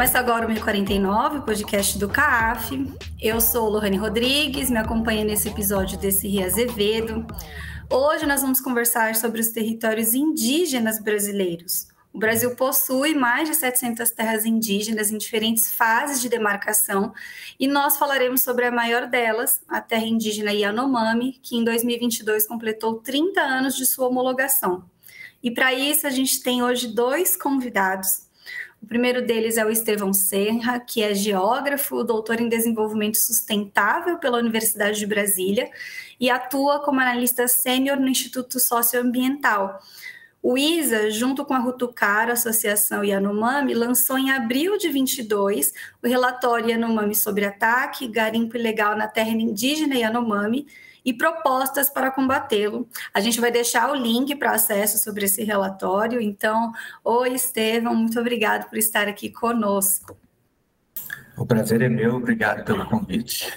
Começa agora o 1049, o podcast do CAF. Eu sou Lohane Rodrigues, me acompanha nesse episódio desse Ria Azevedo. Hoje nós vamos conversar sobre os territórios indígenas brasileiros. O Brasil possui mais de 700 terras indígenas em diferentes fases de demarcação e nós falaremos sobre a maior delas, a terra indígena Yanomami, que em 2022 completou 30 anos de sua homologação. E para isso a gente tem hoje dois convidados. O primeiro deles é o Estevão Serra, que é geógrafo, doutor em desenvolvimento sustentável pela Universidade de Brasília e atua como analista sênior no Instituto Socioambiental. O ISA, junto com a Rutucara, Associação Yanomami, lançou em abril de 22 o relatório Yanomami sobre ataque, garimpo ilegal na terra indígena Yanomami e propostas para combatê-lo. A gente vai deixar o link para acesso sobre esse relatório. Então, oi Estevam, muito obrigado por estar aqui conosco. O prazer é meu, obrigado pelo convite.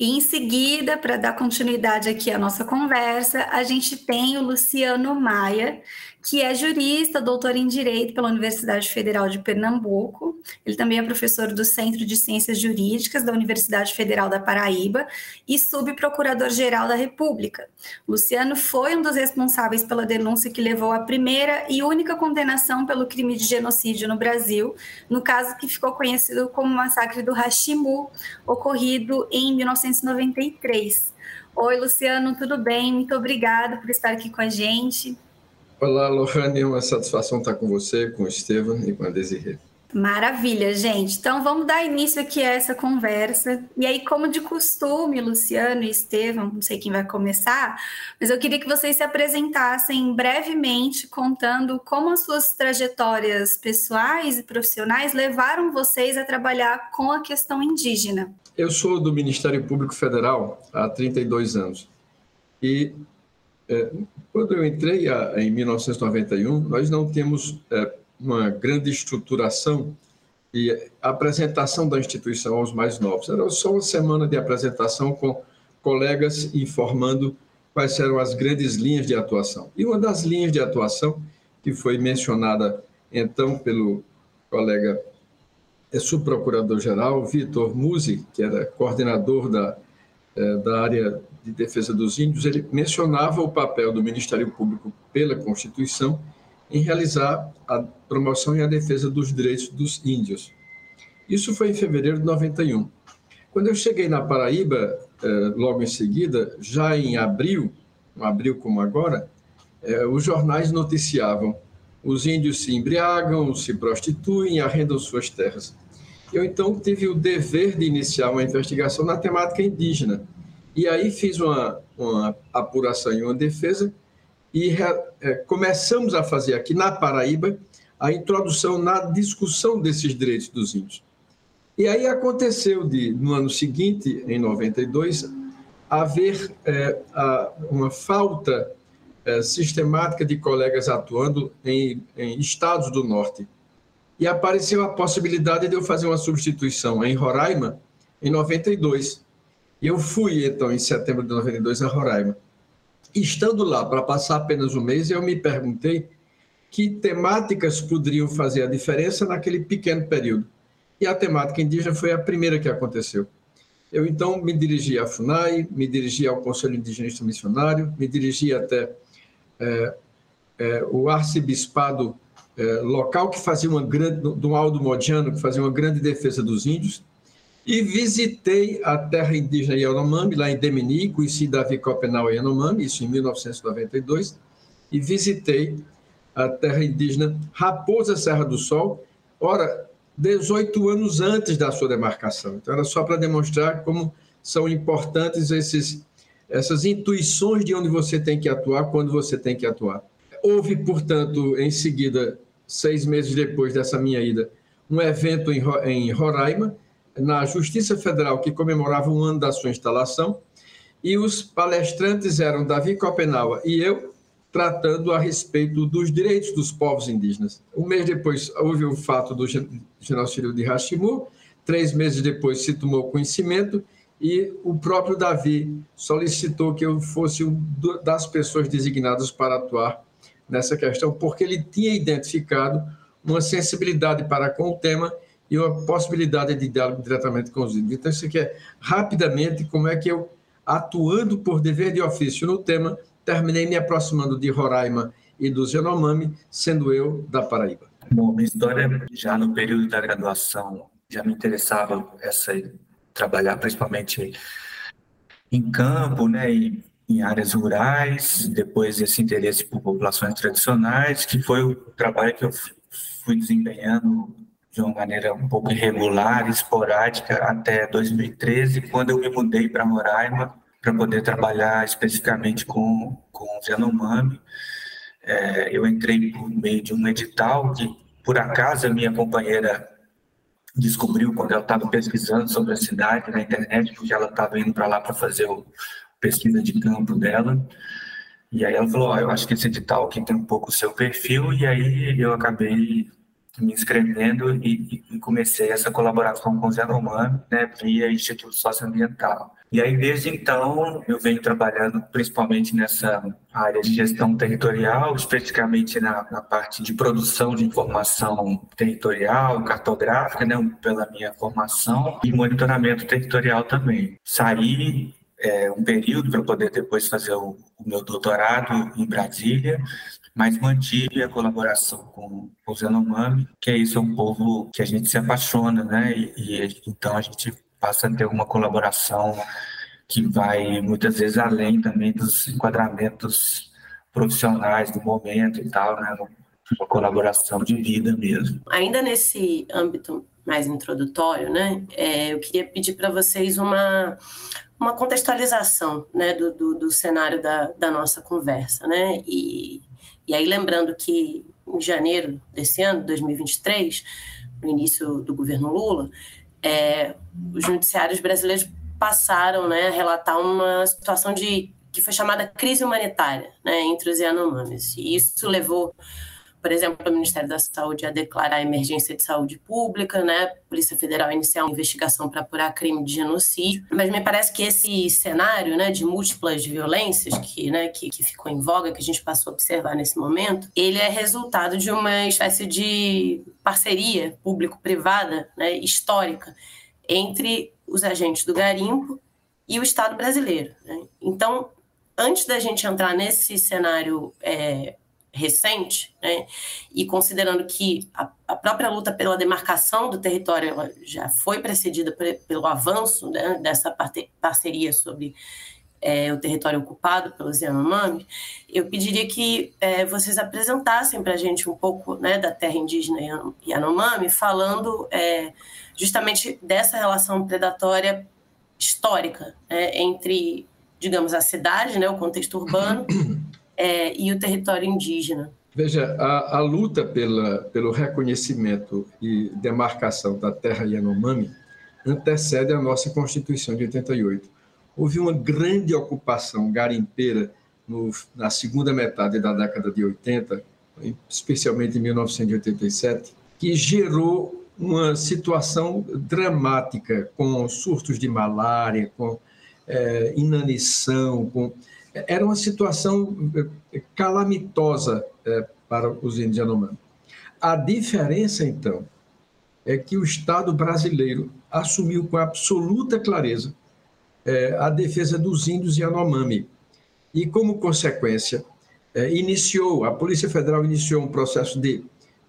E em seguida, para dar continuidade aqui à nossa conversa, a gente tem o Luciano Maia, que é jurista, doutor em Direito pela Universidade Federal de Pernambuco. Ele também é professor do Centro de Ciências Jurídicas da Universidade Federal da Paraíba e subprocurador-geral da República. Luciano foi um dos responsáveis pela denúncia que levou à primeira e única condenação pelo crime de genocídio no Brasil, no caso que ficou conhecido como Massacre do Hashimu, ocorrido em 1993. Oi, Luciano, tudo bem? Muito obrigada por estar aqui com a gente. Olá, Lohane, é uma satisfação estar com você, com o Estevam e com a Desirê. Maravilha, gente. Então vamos dar início aqui a essa conversa. E aí, como de costume, Luciano e Estevam, não sei quem vai começar, mas eu queria que vocês se apresentassem brevemente, contando como as suas trajetórias pessoais e profissionais levaram vocês a trabalhar com a questão indígena. Eu sou do Ministério Público Federal há 32 anos. E quando eu entrei em 1991, nós não temos é, uma grande estruturação e apresentação da instituição aos mais novos. Era só uma semana de apresentação com colegas informando quais eram as grandes linhas de atuação. E uma das linhas de atuação que foi mencionada então pelo colega é, subprocurador-geral Vitor Musi, que era coordenador da, da área de Defesa dos Índios, ele mencionava o papel do Ministério Público pela Constituição em realizar a promoção e a defesa dos direitos dos índios. Isso foi em fevereiro de 91. Quando eu cheguei na Paraíba, eh, logo em seguida, já em abril, um abril como agora, eh, os jornais noticiavam os índios se embriagam, se prostituem, arrendam suas terras. Eu então tive o dever de iniciar uma investigação na temática indígena, e aí fiz uma, uma apuração e uma defesa e é, começamos a fazer aqui na Paraíba a introdução na discussão desses direitos dos índios. E aí aconteceu de, no ano seguinte, em 92, haver é, a, uma falta é, sistemática de colegas atuando em, em estados do norte. E apareceu a possibilidade de eu fazer uma substituição em Roraima, em 92. E eu fui, então, em setembro de 92, a Roraima. Estando lá para passar apenas um mês, eu me perguntei que temáticas poderiam fazer a diferença naquele pequeno período. E a temática indígena foi a primeira que aconteceu. Eu então me dirigi à FUNAI, me dirigi ao Conselho Indigenista Missionário, me dirigi até é, é, o arcebispado é, local que fazia uma grande, do Aldo Modiano, que fazia uma grande defesa dos índios, e visitei a terra indígena Yanomami, lá em Demini, conheci Davi Copenau Yanomami, isso em 1992, e visitei a terra indígena Raposa Serra do Sol, ora, 18 anos antes da sua demarcação. Então, era só para demonstrar como são importantes esses, essas intuições de onde você tem que atuar, quando você tem que atuar. Houve, portanto, em seguida, seis meses depois dessa minha ida, um evento em Roraima, na Justiça Federal que comemorava um ano da sua instalação, e os palestrantes eram Davi Copenaua e eu, tratando a respeito dos direitos dos povos indígenas. Um mês depois houve o fato do genocídio de Hashimu, três meses depois se tomou conhecimento e o próprio Davi solicitou que eu fosse uma das pessoas designadas para atuar nessa questão, porque ele tinha identificado uma sensibilidade para com o tema e uma possibilidade de diálogo diretamente com os índios. Então, isso aqui é rapidamente como é que eu, atuando por dever de ofício no tema, terminei me aproximando de Roraima e do Yanomami, sendo eu da Paraíba. Bom, minha história já no período da graduação já me interessava essa trabalhar principalmente em campo, né, e em áreas rurais, depois esse interesse por populações tradicionais, que foi o trabalho que eu fui desempenhando de uma maneira um pouco irregular, esporádica, até 2013, quando eu me mudei para Roraima para poder trabalhar especificamente com, com o Yanomami. É, eu entrei por meio de um edital que, por acaso, a minha companheira descobriu quando ela estava pesquisando sobre a cidade na internet, porque ela estava indo para lá para fazer o pesquisa de campo dela. E aí ela falou, oh, eu acho que esse edital aqui tem um pouco o seu perfil, e aí eu acabei me inscrevendo e, e comecei essa colaboração com o Zé Romano, né, via Instituto Socioambiental. E aí, desde então, eu venho trabalhando principalmente nessa área de gestão territorial, especificamente na, na parte de produção de informação territorial, cartográfica, né, pela minha formação, e monitoramento territorial também. Saí é, um período para poder depois fazer o, o, meu doutorado em Brasília, mas mantive a colaboração com, o Zenomami, que é isso, é um povo que a gente se apaixona, né? E, e então a gente passa a ter uma colaboração que vai muitas vezes além também dos enquadramentos profissionais do momento e tal, né? Uma colaboração de vida mesmo. Ainda nesse âmbito mais introdutório, né? É, eu queria pedir para vocês uma uma contextualização né, do, do, do, cenário da, da nossa conversa. Né? E, e aí, lembrando que em janeiro desse ano, 2023, no início do governo Lula, é, os noticiários brasileiros passaram né, a relatar uma situação de que foi chamada crise humanitária né, entre os Yanomamis. E isso levou por exemplo, o Ministério da Saúde a declarar a emergência de saúde pública, né? A Polícia Federal iniciar uma investigação para apurar crime de genocídio. Mas me parece que esse cenário, né, de múltiplas violências que, né, que, que ficou em voga, que a gente passou a observar nesse momento, ele é resultado de uma espécie de parceria público-privada, né, histórica entre os agentes do garimpo e o Estado brasileiro. Né? Então, antes da gente entrar nesse cenário é, recente, né? e considerando que a, a, própria luta pela demarcação do território já foi precedida pelo avanço né, dessa parceria sobre é, o território ocupado pelos Yanomami, eu pediria que é, vocês apresentassem para a gente um pouco né, da terra indígena Yanomami, falando é, justamente dessa relação predatória histórica né, entre, digamos, a cidade, né, o contexto urbano, é, e o território indígena. Veja, a, a, luta pela, pelo reconhecimento e demarcação da terra Yanomami antecede a nossa Constituição de 88. Houve uma grande ocupação garimpeira no, na segunda metade da década de 80, especialmente em 1987, que gerou uma situação dramática, com surtos de malária, com é, inanição, com era uma situação eh, calamitosa é, para os índios Yanomami. A diferença, então, é que o Estado brasileiro assumiu com absoluta clareza é, a defesa dos índios Yanomami. E, como consequência, iniciou, a Polícia Federal iniciou um processo de,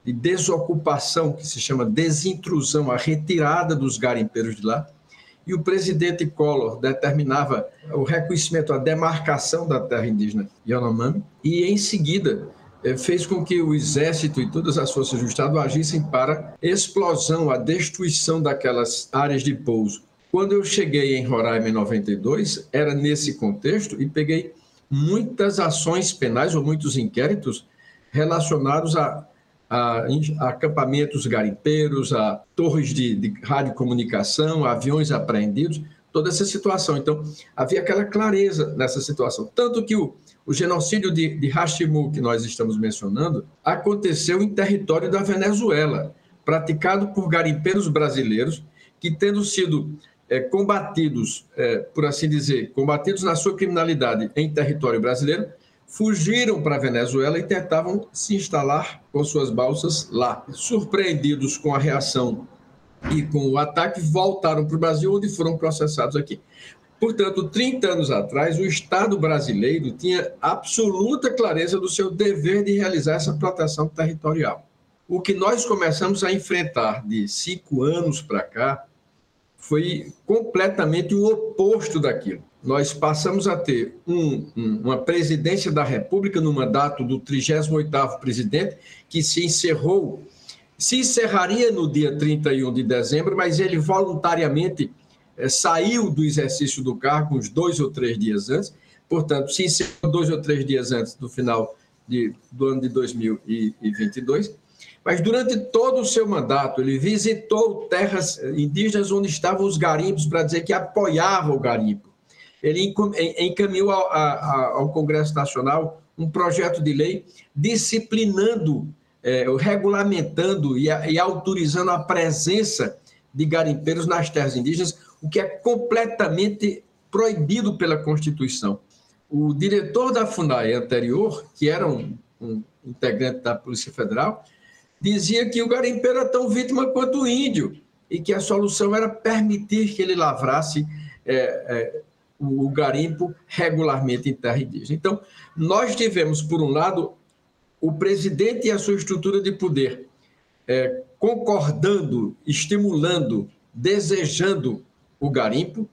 de desocupação, que se chama desintrusão, a retirada dos garimpeiros de lá, e o presidente Collor determinava o reconhecimento, a demarcação da terra indígena Yanomami, e em seguida eh, fez com que o exército e todas as forças do Estado agissem para explosão, a destruição daquelas áreas de pouso. Quando eu cheguei em Roraima em 92, era nesse contexto e peguei muitas ações penais ou muitos inquéritos relacionados a a, acampamentos garimpeiros, a torres de, de radiocomunicação, aviões apreendidos, toda essa situação. Então, havia aquela clareza nessa situação. Tanto que o, o genocídio de, de Hashimu, que nós estamos mencionando, aconteceu em território da Venezuela, praticado por garimpeiros brasileiros que, tendo sido é, combatidos, é, por assim dizer, combatidos na sua criminalidade em território brasileiro, fugiram para a Venezuela e tentavam se instalar com suas balsas lá. Surpreendidos com a reação e com o ataque voltaram para o Brasil, onde foram processados aqui. Portanto, 30 anos atrás, o Estado brasileiro tinha absoluta clareza do seu dever de realizar essa proteção territorial. O que nós começamos a enfrentar de cinco anos para cá foi completamente o oposto daquilo. Nós passamos a ter um, um, uma presidência da República no mandato do 38º presidente, que se encerrou, se encerraria no dia 31 de dezembro, mas ele voluntariamente é, saiu do exercício do cargo uns dois ou três dias antes, portanto, se encerrou dois ou três dias antes do final de, do ano de 2022, mas durante todo o seu mandato, ele visitou terras indígenas onde estavam os garimpos para dizer que apoiava o garimpo. Ele encaminhou ao, Congresso Nacional um projeto de lei disciplinando, é, regulamentando e, autorizando a presença de garimpeiros nas terras indígenas, o que é completamente proibido pela Constituição. O diretor da FUNAI anterior, que era um, um integrante da Polícia Federal, dizia que o garimpeiro era tão vítima quanto o índio e que a solução era permitir que ele lavrasse é, é, o, garimpo regularmente em terra indígena. Então, nós tivemos, por um lado, o presidente e a sua estrutura de poder é, concordando, estimulando, desejando o garimpo.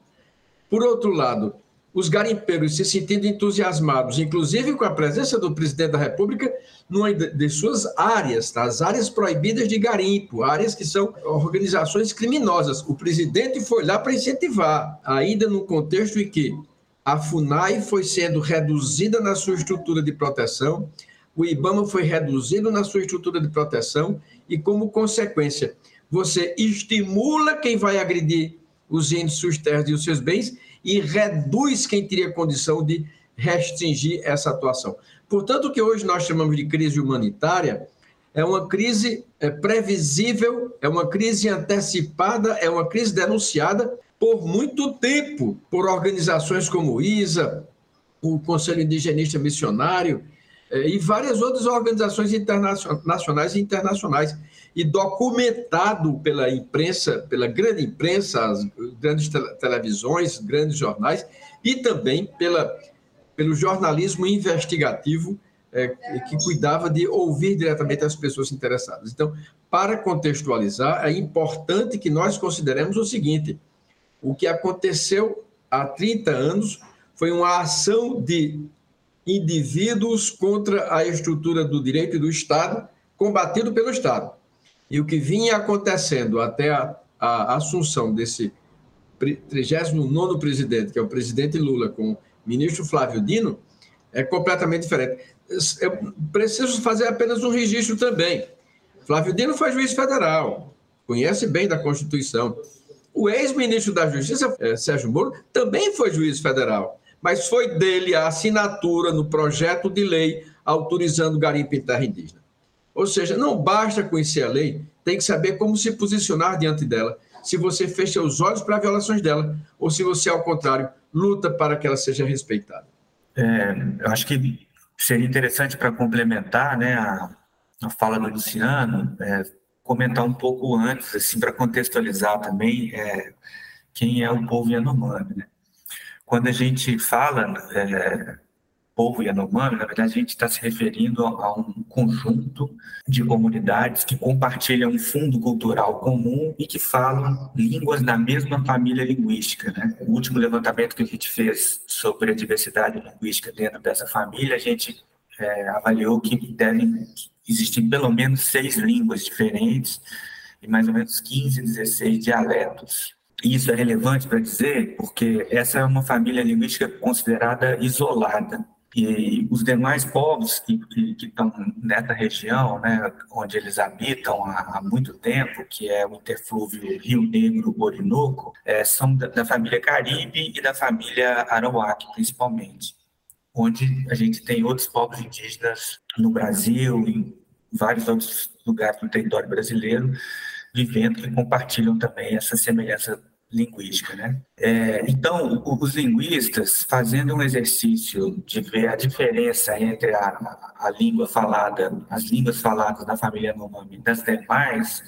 Por outro lado, os garimpeiros se sentindo entusiasmados, inclusive com a presença do presidente da República, numa de suas áreas, tá? as áreas proibidas de garimpo, áreas que são organizações criminosas. O presidente foi lá para incentivar, ainda no contexto em que a FUNAI foi sendo reduzida na sua estrutura de proteção, o IBAMA foi reduzido na sua estrutura de proteção e, como consequência, você estimula quem vai agredir os índios, suas terras e os seus bens e reduz quem teria condição de restringir essa atuação. Portanto, o que hoje nós chamamos de crise humanitária é uma crise é, previsível, é uma crise antecipada, é uma crise denunciada por muito tempo por organizações como o ISA, o Conselho Indigenista Missionário e várias outras organizações nacionais e internacionais e documentado pela imprensa, pela grande imprensa, as grandes televisões, grandes jornais e também pela, pelo jornalismo investigativo é, que cuidava de ouvir diretamente as pessoas interessadas. Então, para contextualizar, é importante que nós consideremos o seguinte: o que aconteceu há 30 anos foi uma ação de indivíduos contra a estrutura do direito e do Estado, combatido pelo Estado. E o que vinha acontecendo até a, a assunção desse 39 presidente, que é o presidente Lula, com o ministro Flávio Dino, é completamente diferente. Eu preciso fazer apenas um registro também. Flávio Dino foi juiz federal, conhece bem da Constituição. O ex-ministro da Justiça, eh, Sérgio Moro, também foi juiz federal, mas foi dele a assinatura no projeto de lei autorizando garimpo em terra indígena. Ou seja, não basta conhecer a lei, tem que saber como se posicionar diante dela. Se você fecha os olhos para violações dela, ou se você, ao contrário, luta para que ela seja respeitada. É, eu acho que seria interessante para complementar né, a, a, fala do Luciano, é, comentar um pouco antes, assim, para contextualizar também é, quem é o povo Yanomami. Né? Quando a gente fala é, povo Yanomami, na verdade, a gente está se referindo a um conjunto de comunidades que compartilham um fundo cultural comum e que falam línguas da mesma família linguística. Né? O último levantamento que a gente fez sobre a diversidade linguística dentro dessa família, a gente é, avaliou que devem existir pelo menos seis línguas diferentes e mais ou menos 15, 16 dialetos. Isso é relevante para dizer? Porque essa é uma família linguística considerada isolada. E os demais povos que, que, que estão nessa região, né, onde eles habitam há, há, muito tempo, que é o interflúvio Rio Negro-Orinoco, é, são da, da, família Caribe e da família Arawak, principalmente, onde a gente tem outros povos indígenas no Brasil, em vários outros lugares do território brasileiro, vivendo e compartilham também essa semelhança linguística, né? É, então, os linguistas, fazendo um exercício de ver a diferença entre a, a língua falada, as línguas faladas na família Yanomami das demais,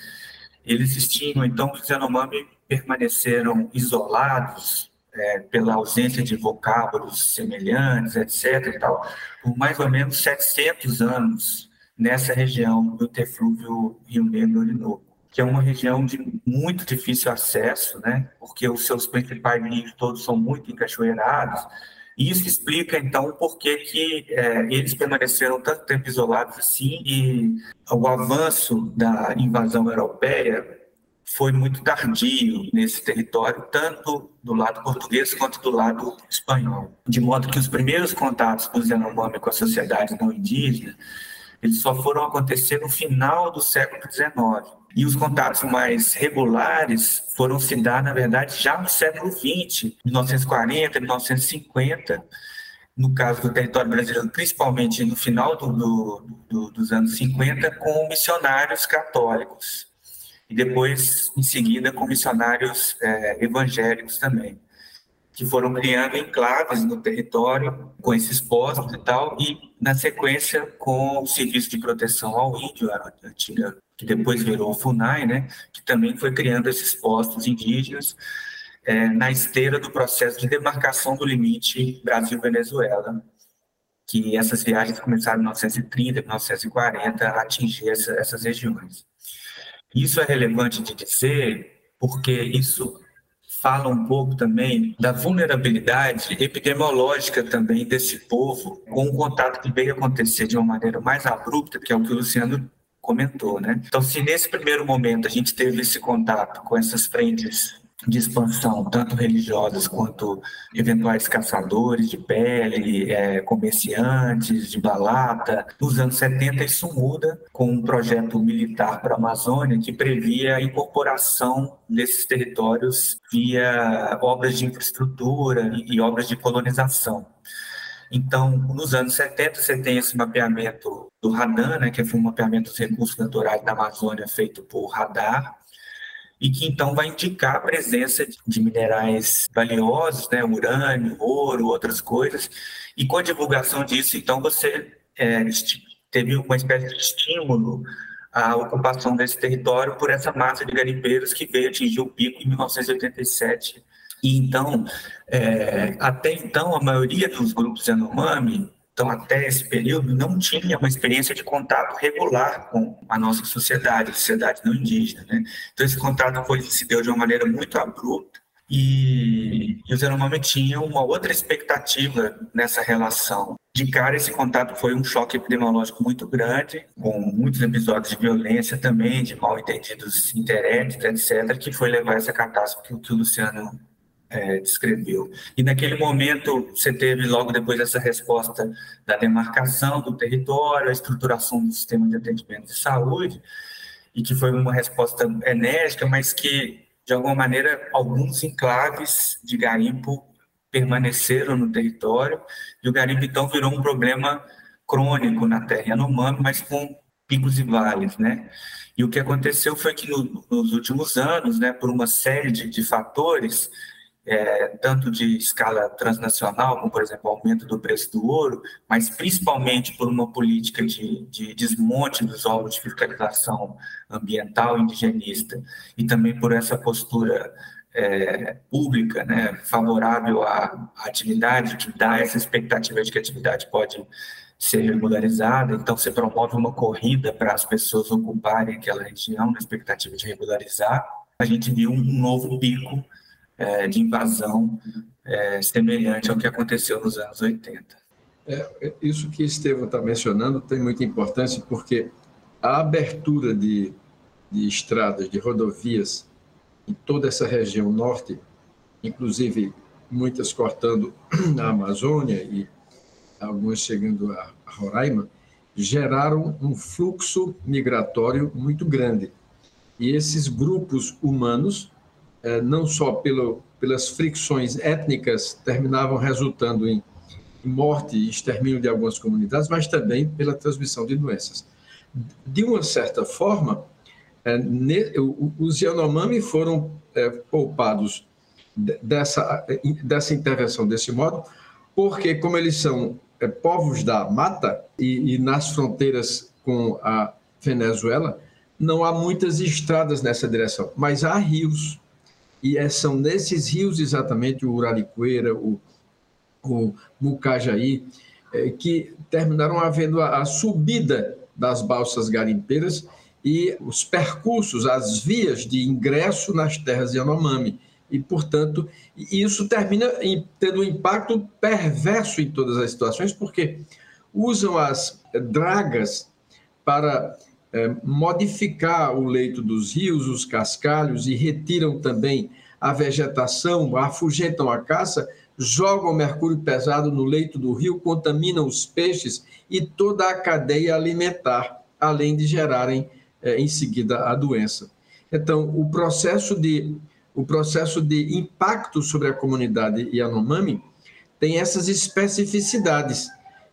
eles estimam então que os Yanomami permaneceram isolados é, pela ausência de vocábulos semelhantes, etc. E tal, por mais ou menos 700 anos nessa região do interflúvio Rio Negro Orinoco que é uma região de muito difícil acesso, né? Porque os seus principais rios todos são muito encachoeirados. E isso explica, então, por que, que é, eles permaneceram tanto tempo isolados assim e o avanço da invasão europeia foi muito tardio nesse território, tanto do lado português quanto do lado espanhol. De modo que os primeiros contatos dos Yanomami com a sociedade não indígena, eles só foram acontecer no final do século XIX. E os contatos mais regulares foram se dar, na verdade, já no século XX, 1940, 1950, no caso do território brasileiro, principalmente no final do, do, do, dos anos 50, com missionários católicos. E depois, em seguida, com missionários é, evangélicos também, que foram criando enclaves no território com esses postos e tal, e, na sequência, com o Serviço de Proteção ao Índio, a antiga que depois virou o FUNAI, né, que também foi criando esses postos indígenas é, na esteira do processo de demarcação do limite Brasil-Venezuela, que essas viagens começaram em 1930, 1940 a atingir essa, essas regiões. Isso é relevante de dizer porque isso fala um pouco também da vulnerabilidade epidemiológica também desse povo com um contato que veio acontecer de uma maneira mais abrupta, que é o que o Luciano comentou, né? Então, se nesse primeiro momento a gente teve esse contato com essas frentes de expansão, tanto religiosas quanto eventuais caçadores de pele, é, comerciantes de balata. Nos anos 70, isso muda com um projeto militar para a Amazônia que previa a incorporação desses territórios via obras de infraestrutura e, obras de colonização. Então, nos anos 70, você tem esse mapeamento do RADAR, né, que foi um mapeamento dos recursos naturais da Amazônia feito por radar, e que então vai indicar a presença de minerais valiosos, né, urânio, ouro, outras coisas, e com a divulgação disso, então você é, teve uma espécie de estímulo à ocupação desse território por essa massa de garimpeiros que veio atingir o pico em 1987 e então, é, até então, a maioria dos grupos Yanomami, então até esse período, não tinha uma experiência de contato regular com a nossa sociedade, a sociedade não indígena. Né? Então, esse contato foi, se deu de uma maneira muito abrupta, e, e os Yanomami tinham uma outra expectativa nessa relação. De cara, esse contato foi um choque epidemiológico muito grande, com muitos episódios de violência também, de mal entendidos interesses, etc., que foi levar essa catástrofe que, o Luciano é, descreveu. E naquele momento você teve logo depois essa resposta da demarcação do território, a estruturação do sistema de atendimento de saúde, e que foi uma resposta enérgica, mas que de alguma maneira alguns enclaves de garimpo permaneceram no território e o garimpo então virou um problema crônico na terra Yanomami, mas com picos e vales, né? E o que aconteceu foi que no, nos últimos anos, né, por uma série de, de fatores, é, tanto de escala transnacional, como, por exemplo, o aumento do preço do ouro, mas principalmente por uma política de, de desmonte dos órgãos de fiscalização ambiental indigenista e também por essa postura é, pública, né, favorável à, à atividade, que dá essa expectativa de que a atividade pode ser regularizada, então você promove uma corrida para as pessoas ocuparem aquela região na expectativa de regularizar. A gente viu um novo pico é, de invasão é, semelhante ao que aconteceu nos anos 80. É, isso que Estevam está mencionando tem muita importância, porque a abertura de, de estradas, de rodovias em toda essa região norte, inclusive muitas cortando a Amazônia e algumas chegando a Roraima, geraram um fluxo migratório muito grande. E esses grupos humanos não só pelo, pelas fricções étnicas, terminavam resultando em morte e extermínio de algumas comunidades, mas também pela transmissão de doenças. De uma certa forma, é, os Yanomami foram é, poupados dessa, dessa intervenção desse modo, porque, como eles são povos da mata e, e nas fronteiras com a Venezuela, não há muitas estradas nessa direção, mas há rios. E é, são nesses rios exatamente o Uraricoeira, o, o Mucajaí, é, que terminaram havendo a, a subida das balsas garimpeiras e os percursos, as vias de ingresso nas terras de Yanomami. E, portanto, isso termina tendo um impacto perverso em todas as situações, porque usam as dragas para é, modificar o leito dos rios, os cascalhos, e retiram também a vegetação, afugentam a caça, jogam mercúrio pesado no leito do rio, contaminam os peixes e toda a cadeia alimentar, além de gerarem é, em seguida a doença. Então, o processo de o processo de impacto sobre a comunidade Yanomami tem essas especificidades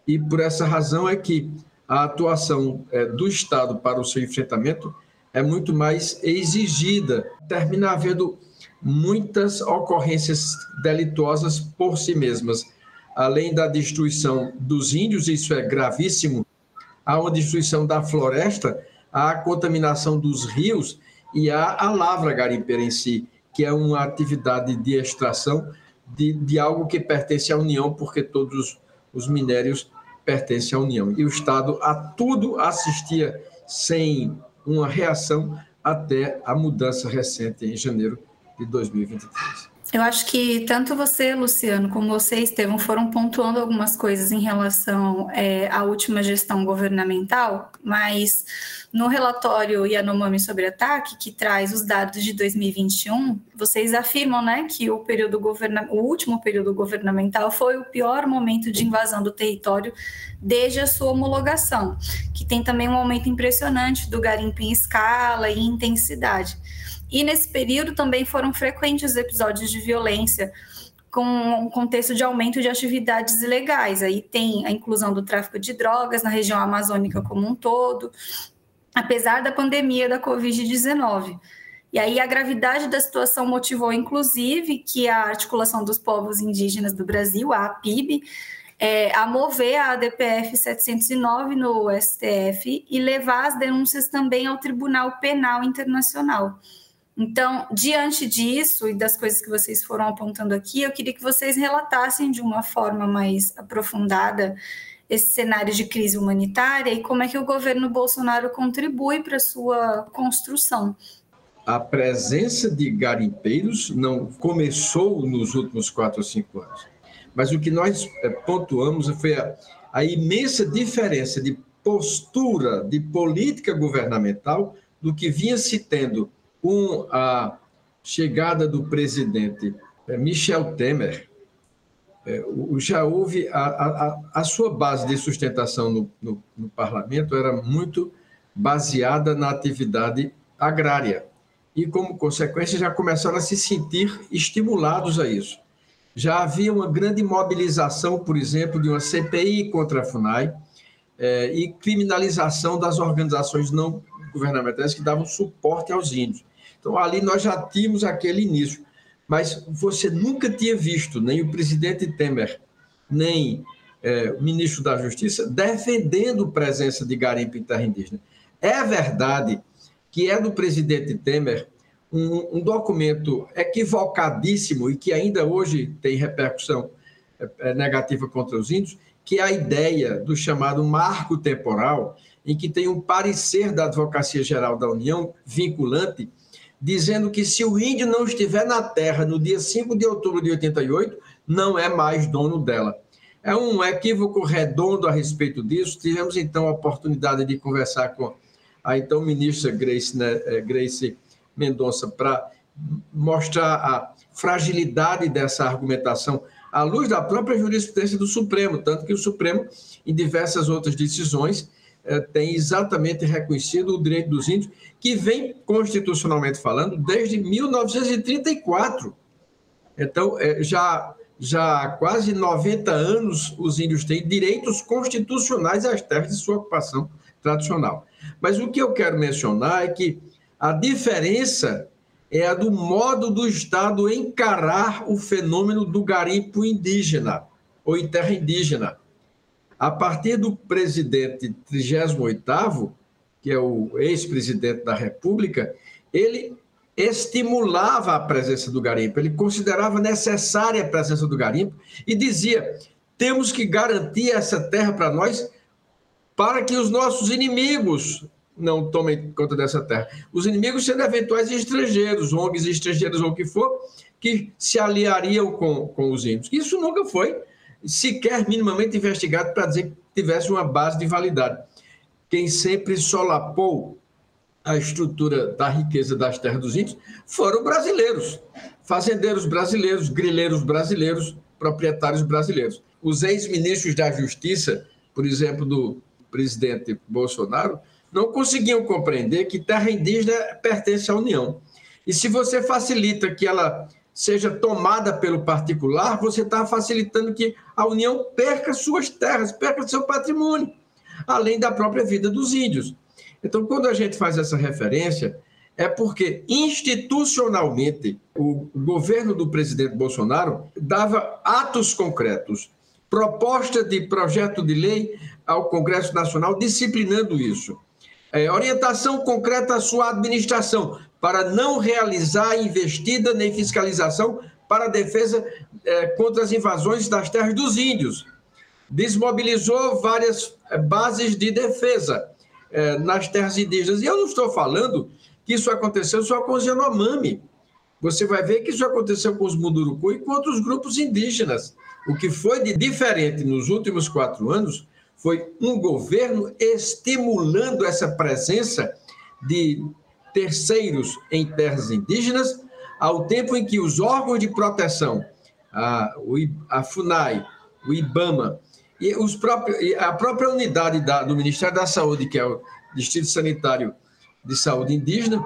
e por essa razão é que a atuação é, do Estado para o seu enfrentamento é muito mais exigida. Termina havendo muitas ocorrências delituosas por si mesmas, além da destruição dos índios, isso é gravíssimo, há uma destruição da floresta, há a contaminação dos rios e há a lavra garimpeira em si, que é uma atividade de extração de, de algo que pertence à União, porque todos os minérios pertencem à União. E o Estado a tudo assistia sem uma reação até a mudança recente em janeiro de 2023. Eu acho que tanto você, Luciano, como você, Estevam, foram pontuando algumas coisas em relação é, à última gestão governamental, mas no relatório Yanomami sobre ataque, que traz os dados de 2021, vocês afirmam né, que o, período governa o último período governamental foi o pior momento de invasão do território desde a sua homologação, que tem também um aumento impressionante do garimpo em escala e intensidade. E nesse período também foram frequentes episódios de violência com um contexto de aumento de atividades ilegais. Aí tem a inclusão do tráfico de drogas na região amazônica como um todo, apesar da pandemia da Covid-19. E aí a gravidade da situação motivou, inclusive, que a Articulação dos Povos Indígenas do Brasil, a APIB, é, a mover a ADPF 709 no STF e levar as denúncias também ao Tribunal Penal Internacional. Então, diante disso e das coisas que vocês foram apontando aqui, eu queria que vocês relatassem de uma forma mais aprofundada esse cenário de crise humanitária e como é que o governo Bolsonaro contribui para sua construção. A presença de garimpeiros não começou nos últimos quatro ou cinco anos, mas o que nós eh, pontuamos foi a, a imensa diferença de postura, de política governamental do que vinha se tendo com a chegada do presidente é, Michel Temer, é, já houve a, a, a sua base de sustentação no, no, no, parlamento era muito baseada na atividade agrária e como consequência já começaram a se sentir estimulados a isso. Já havia uma grande mobilização, por exemplo, de uma CPI contra a Funai é, e criminalização das organizações não governamentais que davam suporte aos índios. Então, ali nós já tínhamos aquele início. Mas você nunca tinha visto nem o presidente Temer, nem é, o ministro da Justiça defendendo presença de garimpo em terra indígena. É verdade que é do presidente Temer um, um documento equivocadíssimo e que ainda hoje tem repercussão é, é, negativa contra os índios, que é a ideia do chamado marco temporal, em que tem um parecer da Advocacia Geral da União vinculante dizendo que se o índio não estiver na terra no dia 5 de outubro de 88, não é mais dono dela. É um equívoco redondo a respeito disso. Tivemos então a oportunidade de conversar com a então ministra Grace, né, eh, Grace Mendonça para mostrar a fragilidade dessa argumentação à luz da própria jurisprudência do Supremo, tanto que o Supremo, em diversas outras decisões, é, tem exatamente reconhecido o direito dos índios, que vem constitucionalmente falando desde 1934. Então, é, já, já há quase 90 anos, os índios têm direitos constitucionais às terras de sua ocupação tradicional. Mas o que eu quero mencionar é que a diferença é a do modo do Estado encarar o fenômeno do garimpo indígena ou em terra indígena a partir do presidente 38º, que é o ex-presidente da República, ele estimulava a presença do garimpo, ele considerava necessária a presença do garimpo e dizia: temos que garantir essa terra para nós para que os nossos inimigos não tomem conta dessa terra. Os inimigos sendo eventuais estrangeiros, ONGs estrangeiros ou o que for, que se aliariam com, com os índios. Isso nunca foi sequer minimamente investigado para dizer que tivesse uma base de validade. Quem sempre solapou a estrutura da riqueza das terras dos índios foram brasileiros, fazendeiros brasileiros, grileiros brasileiros, proprietários brasileiros. Os ex-ministros da Justiça, por exemplo, do presidente Bolsonaro, não conseguiam compreender que terra indígena pertence à União. E se você facilita que ela seja tomada pelo particular, você está facilitando que a União perca suas terras, perca seu patrimônio, além da própria vida dos índios. Então, quando a gente faz essa referência, é porque institucionalmente o governo do presidente Bolsonaro dava atos concretos, proposta de projeto de lei ao Congresso Nacional disciplinando isso. É, orientação concreta à sua administração para não realizar investida nem fiscalização para a defesa é, contra as invasões das terras dos índios. Desmobilizou várias é, bases de defesa é, nas terras indígenas. E eu não estou falando que isso aconteceu só com os Yanomami. Você vai ver que isso aconteceu com os Munduruku e com outros grupos indígenas. O que foi de diferente nos últimos quatro anos foi um governo estimulando essa presença de terceiros em terras indígenas, ao tempo em que os órgãos de proteção, a, a FUNAI, o IBAMA, e os próprios, a própria unidade da, do Ministério da Saúde, que é o Distrito Sanitário de Saúde Indígena,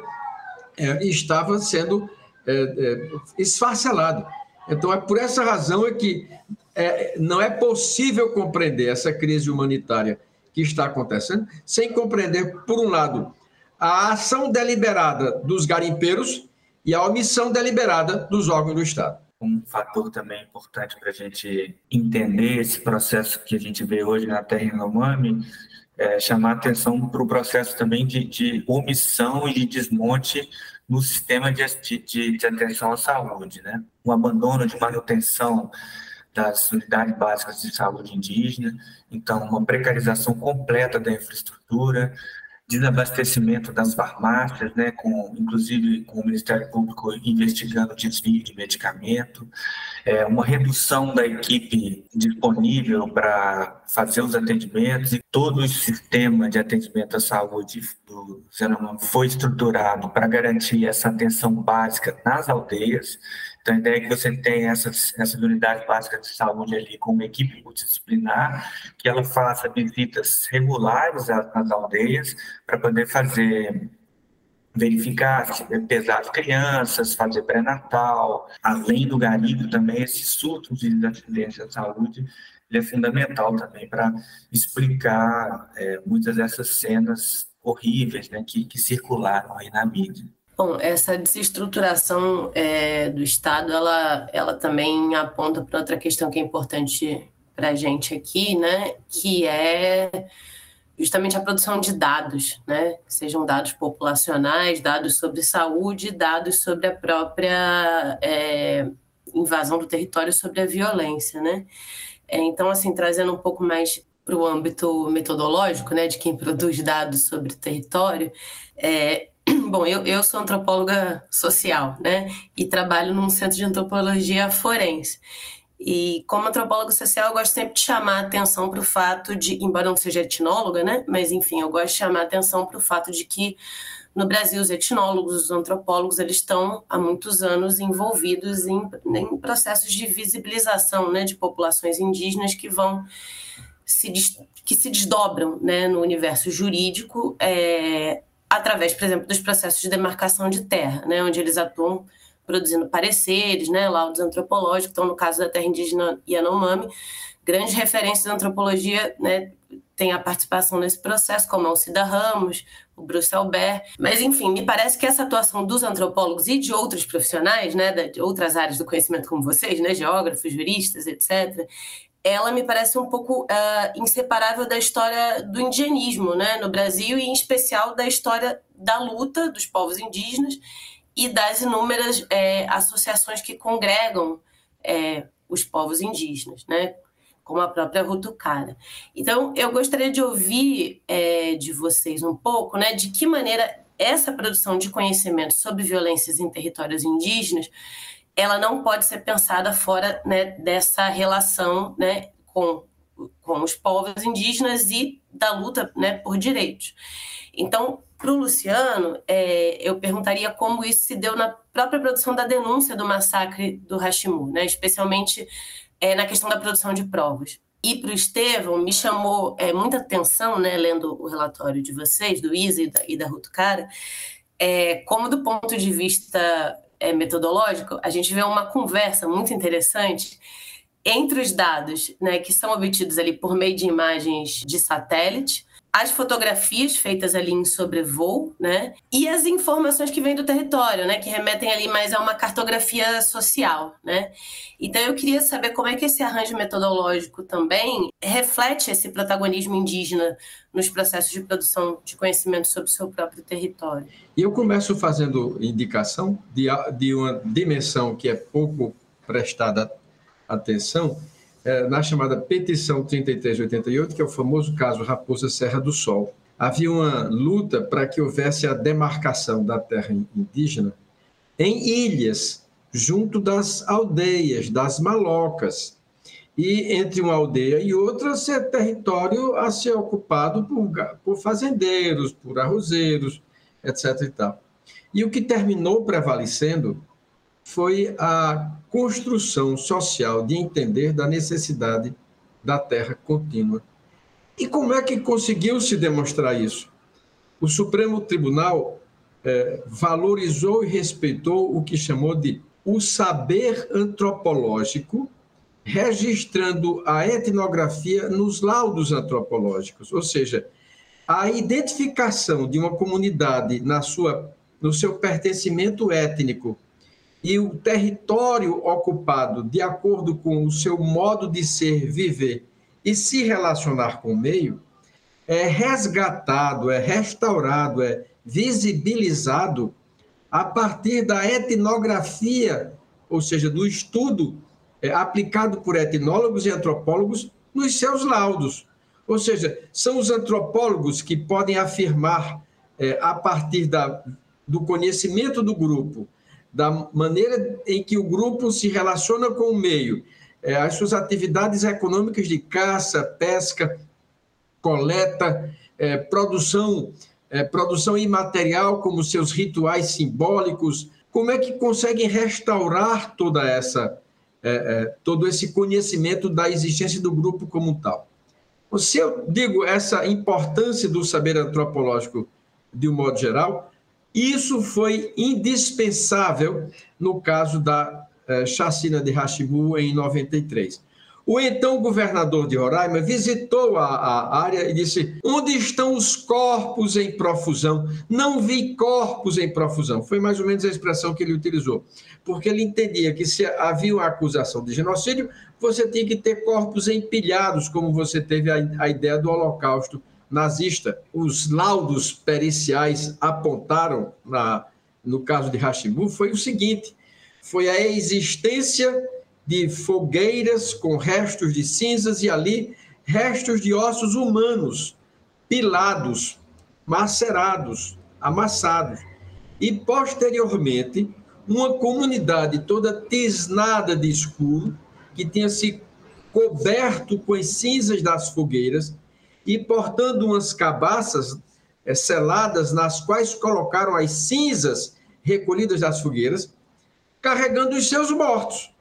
é, estava sendo é, é, esfacelado. Então, é por essa razão é que é, não é possível compreender essa crise humanitária que está acontecendo sem compreender, por um lado, a ação deliberada dos garimpeiros e a omissão deliberada dos órgãos do Estado um fator também importante para a gente entender esse processo que a gente vê hoje na Terra Yanomami, é chamar atenção para o processo também de, de, omissão e de desmonte no sistema de, de, de atenção à saúde, né? O abandono de manutenção das unidades básicas de saúde indígena, então uma precarização completa da infraestrutura, desabastecimento das farmácias, né, com, inclusive com o Ministério Público investigando desvio de medicamento, é, uma redução da equipe disponível para fazer os atendimentos e todo o sistema de atendimento à saúde do Zenomão foi estruturado para garantir essa atenção básica nas aldeias, então, a ideia é que você tenha essas, essas unidades básicas de saúde ali com uma equipe multidisciplinar, que ela faça visitas regulares às aldeias para poder fazer verificar, pesar as crianças, fazer pré-natal, além do garimpo também, esse surto de acidentes à saúde ele é fundamental também para explicar é, muitas dessas cenas horríveis né, que, que circularam aí na mídia. Bom, essa desestruturação é, do Estado, ela, ela também aponta para outra questão que é importante para a gente aqui, né? Que é justamente a produção de dados, né? Sejam dados populacionais, dados sobre saúde, dados sobre a própria é, invasão do território, sobre a violência, né? É, então, assim, trazendo um pouco mais para o âmbito metodológico, né, de quem produz dados sobre o território, é, Bom, eu, eu sou antropóloga social, né? E trabalho num centro de antropologia forense. E como antropóloga social, eu gosto sempre de chamar a atenção para o fato de, embora não seja etnóloga, né? Mas enfim, eu gosto de chamar a atenção para o fato de que no Brasil os etnólogos, os antropólogos, eles estão há muitos anos envolvidos em, em processos de visibilização, né, de populações indígenas que vão se que se desdobram, né, no universo jurídico. É, através, por exemplo, dos processos de demarcação de terra, né, onde eles atuam produzindo pareceres, né, laudos antropológicos, então no caso da terra indígena Yanomami, grandes referências da antropologia, né, tem a participação nesse processo, como a Alcida Ramos, o Bruce Albert, mas enfim, me parece que essa atuação dos antropólogos e de outros profissionais, né, de outras áreas do conhecimento como vocês, né, geógrafos, juristas, etc., ela me parece um pouco uh, inseparável da história do indigenismo né, no Brasil e, em especial, da história da luta dos povos indígenas e das inúmeras é, associações que congregam é, os povos indígenas, né, como a própria Rutucara. Então, eu gostaria de ouvir é, de vocês um pouco né, de que maneira essa produção de conhecimento sobre violências em territórios indígenas ela não pode ser pensada fora né, dessa relação né, com, com os povos indígenas e da luta né, por direitos. Então, para o Luciano, é, eu perguntaria como isso se deu na própria produção da denúncia do massacre do Hashimu, né, especialmente é, na questão da produção de provas. E para o Estevão, me chamou é, muita atenção, né, lendo o relatório de vocês, do Isa e da, da Ruto Cara, é, como do ponto de vista é, metodológico, a gente vê uma conversa muito interessante entre os dados né, que são obtidos ali por meio de imagens de satélite, as fotografias feitas ali em sobrevoo, né? E as informações que vêm do território, né? Que remetem ali mais a uma cartografia social, né? Então eu queria saber como é que esse arranjo metodológico também reflete esse protagonismo indígena nos processos de produção de conhecimento sobre o seu próprio território. E eu começo fazendo indicação de, de uma dimensão que é pouco prestada atenção, na chamada Petição 3388, que é o famoso caso Raposa Serra do Sol. Havia uma luta para que houvesse a demarcação da terra indígena em ilhas, junto das aldeias, das malocas. E entre uma aldeia e outra, ser território a ser ocupado por, por fazendeiros, por arrozeiros, etc. E, tal. e o que terminou prevalecendo foi a construção social de entender da necessidade da terra contínua. E como é que conseguiu se demonstrar isso? O Supremo Tribunal é, valorizou e respeitou o que chamou de o saber antropológico, registrando a etnografia nos laudos antropológicos, ou seja, a identificação de uma comunidade na sua, no seu pertencimento étnico e o território ocupado de acordo com o seu modo de ser, viver e se relacionar com o meio, é resgatado, é restaurado, é visibilizado a partir da etnografia, ou seja, do estudo é, aplicado por etnólogos e antropólogos nos seus laudos. Ou seja, são os antropólogos que podem afirmar, é, a partir da, do conhecimento do grupo, da maneira em que o grupo se relaciona com o meio, é, as suas atividades econômicas de caça, pesca, coleta, é, produção, é, produção imaterial, como seus rituais simbólicos, como é que conseguem restaurar toda essa, é, é, todo esse conhecimento da existência do grupo como tal? Se eu digo essa importância do saber antropológico de um modo geral, isso foi indispensável no caso da eh, chacina de Rachibu em 93. O então governador de Roraima visitou a, a, área e disse: Onde estão os corpos em profusão? Não vi corpos em profusão. Foi mais ou menos a expressão que ele utilizou. Porque ele entendia que se havia uma acusação de genocídio, você tinha que ter corpos empilhados, como você teve a, a ideia do Holocausto nazista. Os laudos periciais apontaram, na, no caso de Hashimu, foi o seguinte: foi a existência de fogueiras com restos de cinzas e ali restos de ossos humanos, pilados, macerados, amassados. E posteriormente, uma comunidade toda tisnada de escuro, que tinha se coberto com as cinzas das fogueiras, e portando umas cabaças é, seladas nas quais colocaram as cinzas recolhidas das fogueiras, carregando os seus mortos.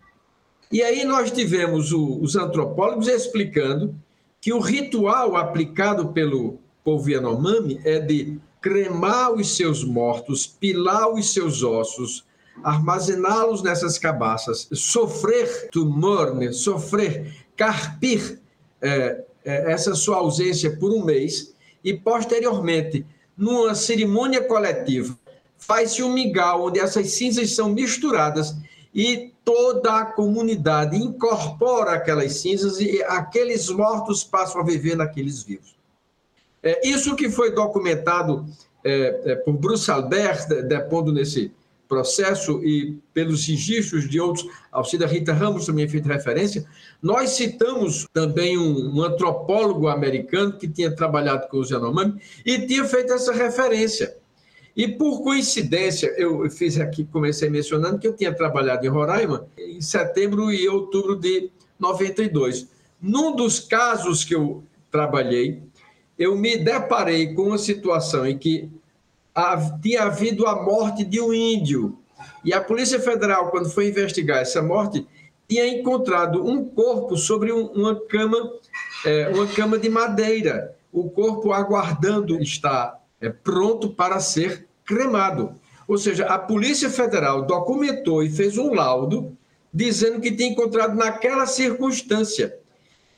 E aí nós tivemos o, os antropólogos explicando que o ritual aplicado pelo povo Yanomami é de cremar os seus mortos, pilar os seus ossos, armazená-los nessas cabaças, sofrer tumor, né? sofrer, carpir é, essa sua ausência por um mês e, posteriormente, numa cerimônia coletiva, faz-se um mingau onde essas cinzas são misturadas e toda a comunidade incorpora aquelas cinzas e aqueles mortos passam a viver naqueles vivos. É, isso que foi documentado é, é, por Bruce Albert, depondo nesse processo, e pelos registros de outros, Alcida Rita Ramos também fez referência, nós citamos também um, um, antropólogo americano que tinha trabalhado com os Yanomami e tinha feito essa referência. E por coincidência, eu fiz aqui, comecei mencionando que eu tinha trabalhado em Roraima em setembro e outubro de 92. Num dos casos que eu trabalhei, eu me deparei com uma situação em que tinha havido a morte de um índio. E a Polícia Federal, quando foi investigar essa morte, tinha encontrado um corpo sobre uma cama, é, uma cama de madeira. O corpo aguardando estar é, pronto para ser cremado. Ou seja, a Polícia Federal documentou e fez um laudo dizendo que tinha encontrado naquela circunstância.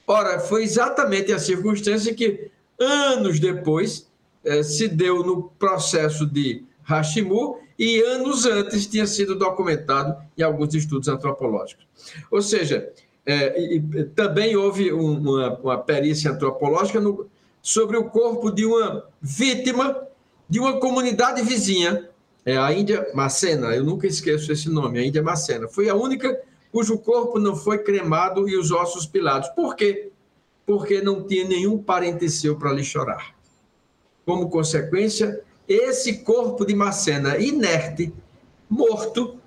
Ora, foi exatamente a circunstância que anos depois eh, se deu no processo de Hashimur e anos antes tinha sido documentado em alguns estudos antropológicos. Ou seja, eh, e, também houve uma, uma perícia antropológica no, sobre o corpo de uma vítima de uma comunidade vizinha, é a Índia Macena, eu nunca esqueço esse nome, a Índia Macena. Foi a única cujo corpo não foi cremado e os ossos pilados. Por quê? porque não tinha nenhum parente seu para lhe chorar. Como consequência, esse corpo de Macena inerte, morto,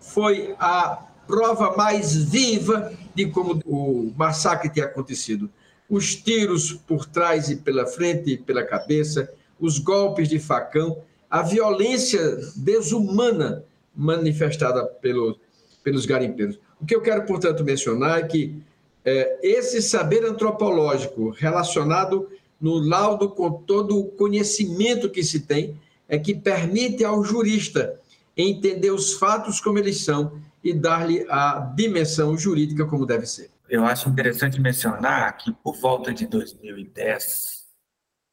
foi a prova mais viva de como o massacre tinha acontecido. Os tiros por trás e pela frente e pela cabeça, os golpes de facão, a violência desumana manifestada pelo, pelos garimpeiros. O que eu quero, portanto, mencionar é que é, esse saber antropológico relacionado no laudo com todo o conhecimento que se tem é que permite ao jurista entender os fatos como eles são e dar-lhe a dimensão jurídica como deve ser. Eu acho interessante mencionar que por volta de 2010,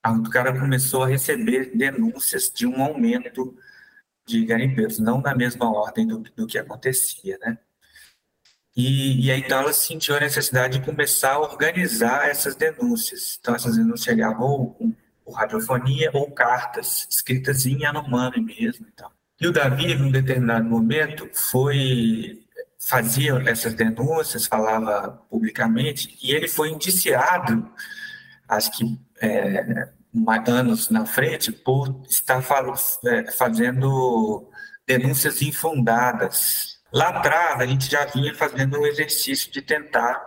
o cara começou a receber denúncias de um aumento de garimpeiros, não na mesma ordem do, do que acontecia, né? E, e aí, então, ela sentiu a necessidade de começar a organizar essas denúncias. Então, essas denúncias chegavam com, com radiofonia ou cartas escritas em Yanomami mesmo. Então. E o Davi, em um determinado momento, foi fazia essas denúncias, falava publicamente, e ele foi indiciado, acho que é, anos na frente, por estar é, fazendo denúncias infundadas Lá atrás, a gente já vinha fazendo um exercício de tentar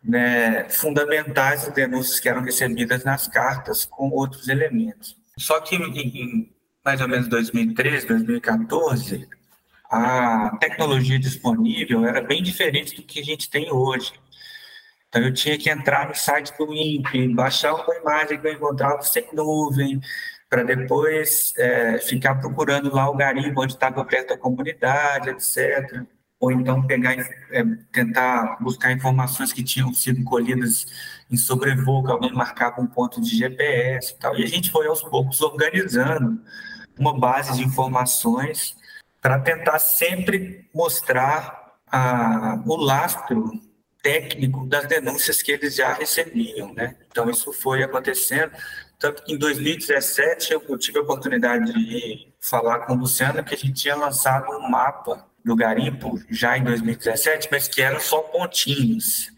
né, fundamentar as denúncias que eram recebidas nas cartas com outros elementos. Só que em, em mais ou menos 2013, 2014, a tecnologia disponível era bem diferente do que a gente tem hoje. Então, eu tinha que entrar no site do INPE, baixar uma imagem que eu encontrava sem nuvem, para depois é, ficar procurando lá o garimpo onde estava perto da comunidade, etc. Ou então pegar, é, tentar buscar informações que tinham sido colhidas em sobrevoo, que alguém marcava um ponto de GPS e tal. E a gente foi aos poucos organizando uma base de informações para tentar sempre mostrar a, o lastro técnico das denúncias que eles já recebiam, né? Então isso foi acontecendo tanto que em 2017 eu tive a oportunidade de falar com o Luciano que a gente tinha lançado um mapa do garimpo já em 2017, mas que eram só pontinhos,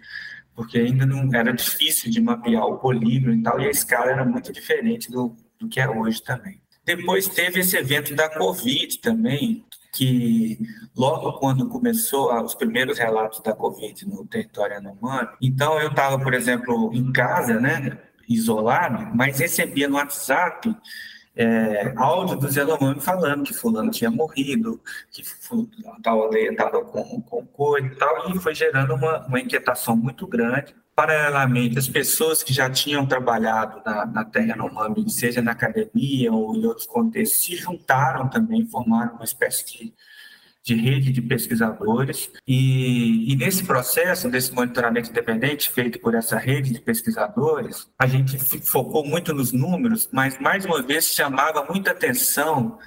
porque ainda não era difícil de mapear o polígono e tal, e a escala era muito diferente do, do que é hoje também. Depois teve esse evento da Covid também, que logo quando começou os primeiros relatos da Covid no território anomano, então eu estava, por exemplo, em casa, né, isolado, mas recebia no WhatsApp é, áudio do Yanomami falando que fulano tinha morrido, que tal estava com, com coisa e tal, e foi gerando uma, uma inquietação muito grande. Paralelamente, as pessoas que já tinham trabalhado na, na terra Yanomami, seja na academia ou em outros contextos, se juntaram também, formaram uma espécie de de rede de pesquisadores. E, e, nesse processo, desse monitoramento independente feito por essa rede de pesquisadores, a gente focou muito nos números, mas mais uma vez chamava muita atenção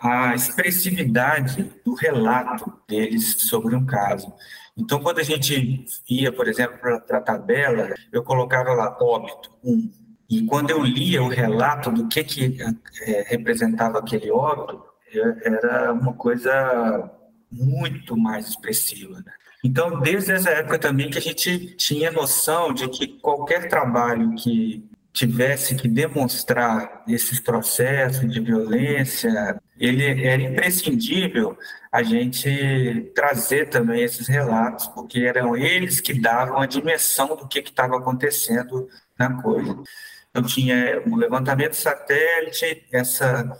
a expressividade do relato deles sobre um caso. Então, quando a gente ia, por exemplo, para a tabela, eu colocava lá óbito, um. E quando eu lia o relato do que, que é, representava aquele óbito, era uma coisa muito mais expressiva. Né? Então, desde essa época também que a gente tinha noção de que qualquer trabalho que tivesse que demonstrar esses processos de violência, ele era imprescindível a gente trazer também esses relatos, porque eram eles que davam a dimensão do que estava acontecendo na coisa. Então, tinha o levantamento satélite, essa,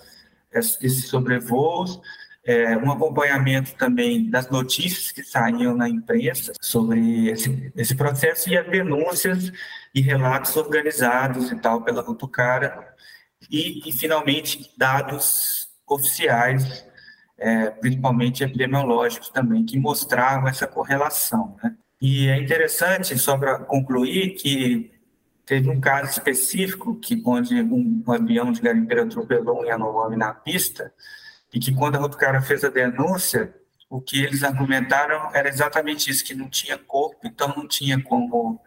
esses sobrevoos, é, um acompanhamento também das notícias que saíam na imprensa sobre esse, esse processo e as denúncias e relatos organizados e tal pela Rutucara e, e finalmente dados oficiais, é, principalmente epidemiológicos também, que mostravam essa correlação. Né? E é interessante, só para concluir, que teve um caso específico que onde um, um avião de garimpeiro atropelou um Yanomami na pista e que quando a Rutucara fez a denúncia, o que eles argumentaram era exatamente isso, que não tinha corpo, então não tinha como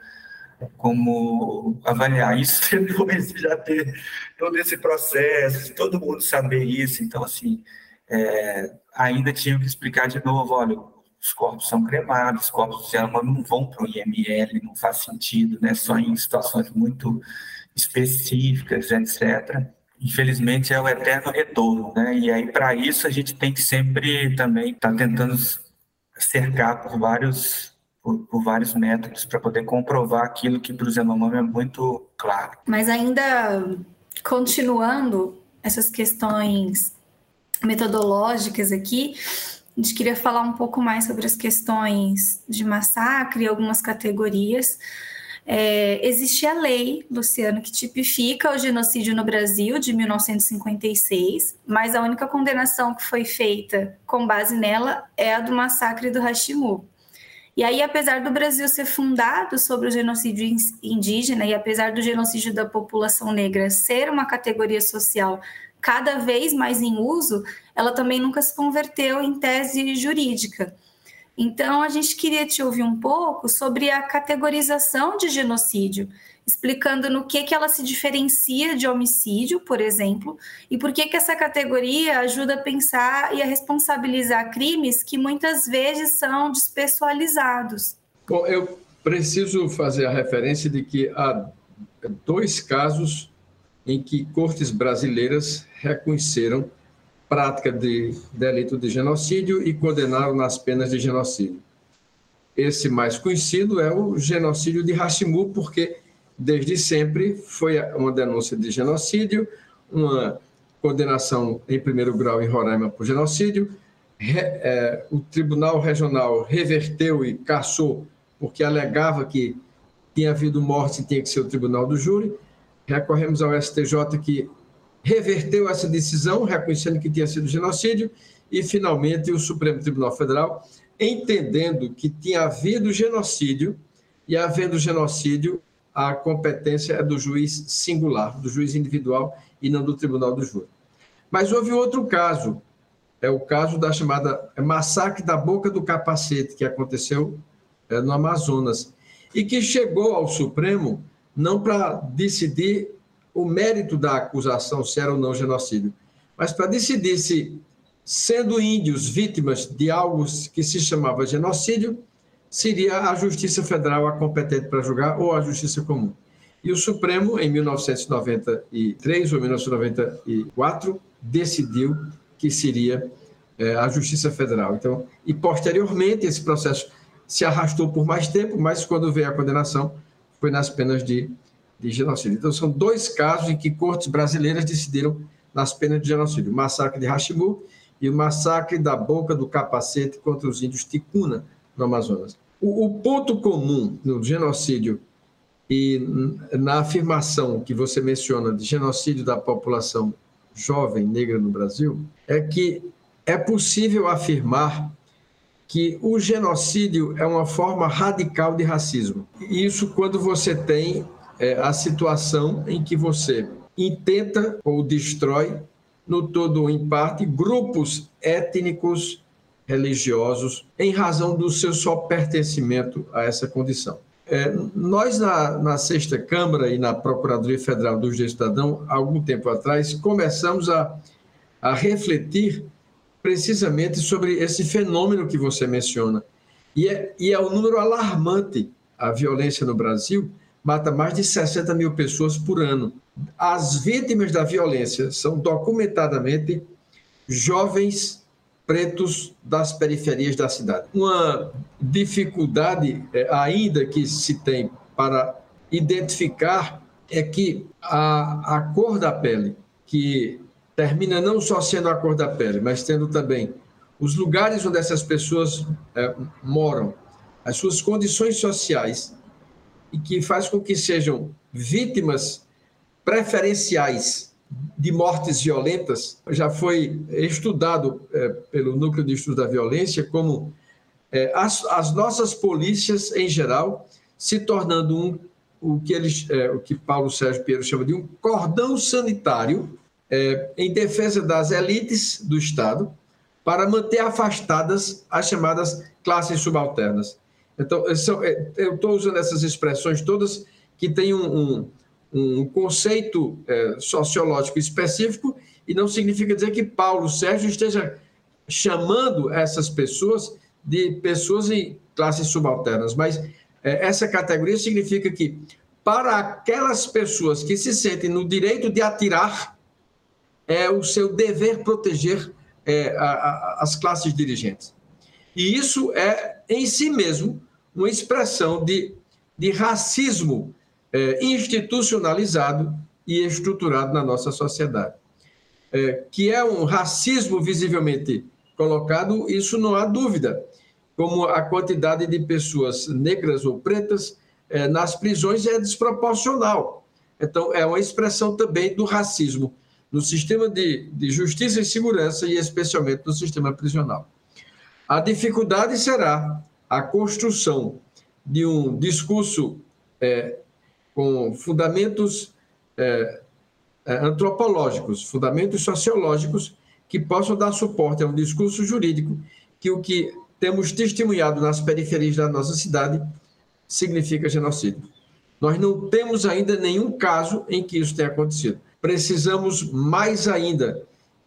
como avaliar isso depois de já ter todo esse processo, todo mundo saber isso. Então, assim, é, ainda tinham que explicar de novo, olha, os corpos são cremados, os corpos de alma não vão para o IML, não faz sentido, né? Só em situações muito específicas, etc infelizmente é o eterno retorno, né? E aí para isso a gente tem que sempre também estar tá tentando cercar por vários por, por vários métodos para poder comprovar aquilo que para o Zenomami é muito claro. Mas ainda continuando essas questões metodológicas aqui, a gente queria falar um pouco mais sobre as questões de massacre e algumas categorias. É, existe a lei, Luciano, que tipifica o genocídio no Brasil de 1956, mas a única condenação que foi feita com base nela é a do massacre do Hashimu. E aí, apesar do Brasil ser fundado sobre o genocídio indígena e apesar do genocídio da população negra ser uma categoria social cada vez mais em uso, ela também nunca se converteu em tese jurídica. Então, a gente queria te ouvir um pouco sobre a categorização de genocídio, explicando no que, que ela se diferencia de homicídio, por exemplo, e por que, que essa categoria ajuda a pensar e a responsabilizar crimes que muitas vezes são despessoalizados. Bom, eu preciso fazer a referência de que há dois casos em que cortes brasileiras reconheceram prática de delito de genocídio e condenaram nas penas de genocídio. Esse mais conhecido é o genocídio de Hashimu, porque desde sempre foi uma denúncia de genocídio, uma condenação em primeiro grau em Roraima por genocídio. É, o Tribunal Regional reverteu e cassou porque alegava que tinha havido morte e tinha que ser o Tribunal do Júri. Recorremos ao STJ que reverteu essa decisão, reconhecendo que tinha sido genocídio, e finalmente o Supremo Tribunal Federal, entendendo que tinha havido genocídio, e havendo genocídio, a competência é do juiz singular, do juiz individual e não do Tribunal do Júri. Mas houve outro caso, é o caso da chamada massacre da boca do capacete, que aconteceu é, no Amazonas, e que chegou ao Supremo não para decidir o mérito da acusação, se era ou não genocídio, mas para decidir se, sendo índios vítimas de algo que se chamava genocídio, seria a Justiça Federal a competente para julgar ou a Justiça Comum. E o Supremo, em 1993 ou 1994, decidiu que seria é, a Justiça Federal. Então, e posteriormente esse processo se arrastou por mais tempo, mas quando veio a condenação foi nas penas de de genocídio. Então, são dois casos em que cortes brasileiras decidiram nas penas de genocídio: o massacre de Hashimu e o massacre da Boca do Capacete contra os índios Ticuna, no Amazonas. O, o ponto comum no genocídio e na afirmação que você menciona de genocídio da população jovem negra no Brasil é que é possível afirmar que o genocídio é uma forma radical de racismo. Isso quando você tem é a situação em que você intenta ou destrói no todo ou em parte, grupos étnicos religiosos em razão do seu só pertencimento a essa condição. É, nós, na, na Sexta Câmara e na Procuradoria Federal do Cidadão, há algum tempo atrás, começamos a, a refletir precisamente sobre esse fenômeno que você menciona. E é, e é um número alarmante. A violência no Brasil mata mais de 60 mil pessoas por ano. As vítimas da violência são documentadamente jovens pretos das periferias da cidade. Uma dificuldade é, ainda que se tem para identificar é que a, a cor da pele, que termina não só sendo a cor da pele, mas tendo também os lugares onde essas pessoas é, moram, as suas condições sociais, e que faz com que sejam vítimas preferenciais de mortes violentas já foi estudado é, pelo Núcleo de Estudo da Violência como é, as, as, nossas polícias, em geral, se tornando um, o, que eles, é, o que Paulo Sérgio Pinheiro chama de um cordão sanitário é, em defesa das elites do Estado para manter afastadas as chamadas classes subalternas. Então, é, eu estou usando essas expressões todas que têm um, um um conceito é, sociológico específico e não significa dizer que Paulo Sérgio esteja chamando essas pessoas de pessoas em classes subalternas, mas é, essa categoria significa que para aquelas pessoas que se sentem no direito de atirar, é o seu dever proteger é, a, a, as classes dirigentes. E isso é, em si mesmo, uma expressão de, de racismo é, institucionalizado e estruturado na nossa sociedade. É, que é um racismo visivelmente colocado, isso não há dúvida, como a quantidade de pessoas negras ou pretas é, nas prisões é desproporcional. Então, é uma expressão também do racismo no sistema de, de justiça e segurança e especialmente no sistema prisional. A dificuldade será a construção de um discurso é, com fundamentos é, é, antropológicos, fundamentos sociológicos que possam dar suporte a um discurso jurídico que o que temos testemunhado nas periferias da nossa cidade significa genocídio. Nós não temos ainda nenhum caso em que isso tenha acontecido. Precisamos mais ainda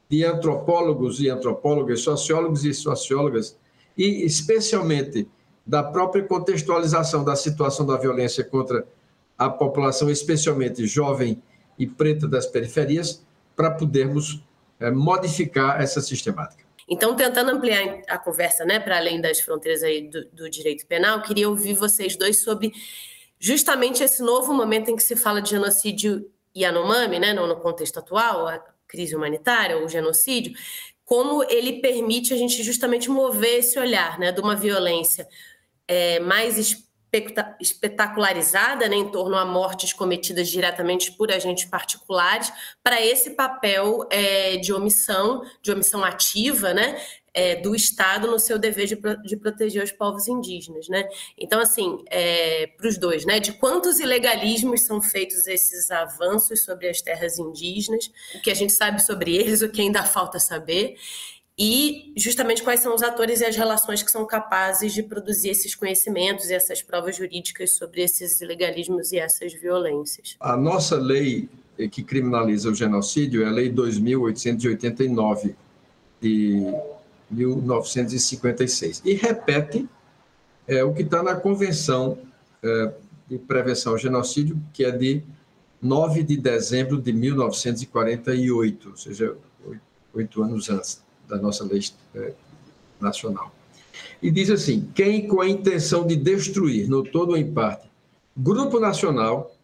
de antropólogos e antropólogas, sociólogos e sociólogas, e especialmente da própria contextualização da situação da violência contra a população, especialmente jovem e preta das periferias, para podermos é, modificar essa sistemática. Então, tentando ampliar a conversa né, para além das fronteiras aí do, do direito penal, queria ouvir vocês dois sobre justamente esse novo momento em que se fala de genocídio Yanomami, né, no contexto atual, a crise humanitária, o genocídio, como ele permite a gente justamente mover esse olhar né, de uma violência é, mais espetacularizada né, em torno a mortes cometidas diretamente por agentes particulares para esse papel é, de omissão, de omissão ativa, né, é, do Estado no seu dever de, de, proteger os povos indígenas, né? Então, assim, é, para os dois, né? De quantos ilegalismos são feitos esses avanços sobre as terras indígenas, o que a gente sabe sobre eles, o que ainda falta saber, e justamente quais são os atores e as relações que são capazes de produzir esses conhecimentos e essas provas jurídicas sobre esses ilegalismos e essas violências. A nossa lei que criminaliza o genocídio é a Lei 2889 de 1956 e repete é, o que está na Convenção é, de Prevenção ao Genocídio, que é de 9 de dezembro de 1948, ou seja, oito anos antes da nossa lei é, nacional. E diz assim: quem com a intenção de destruir, no todo ou em parte, grupo nacional,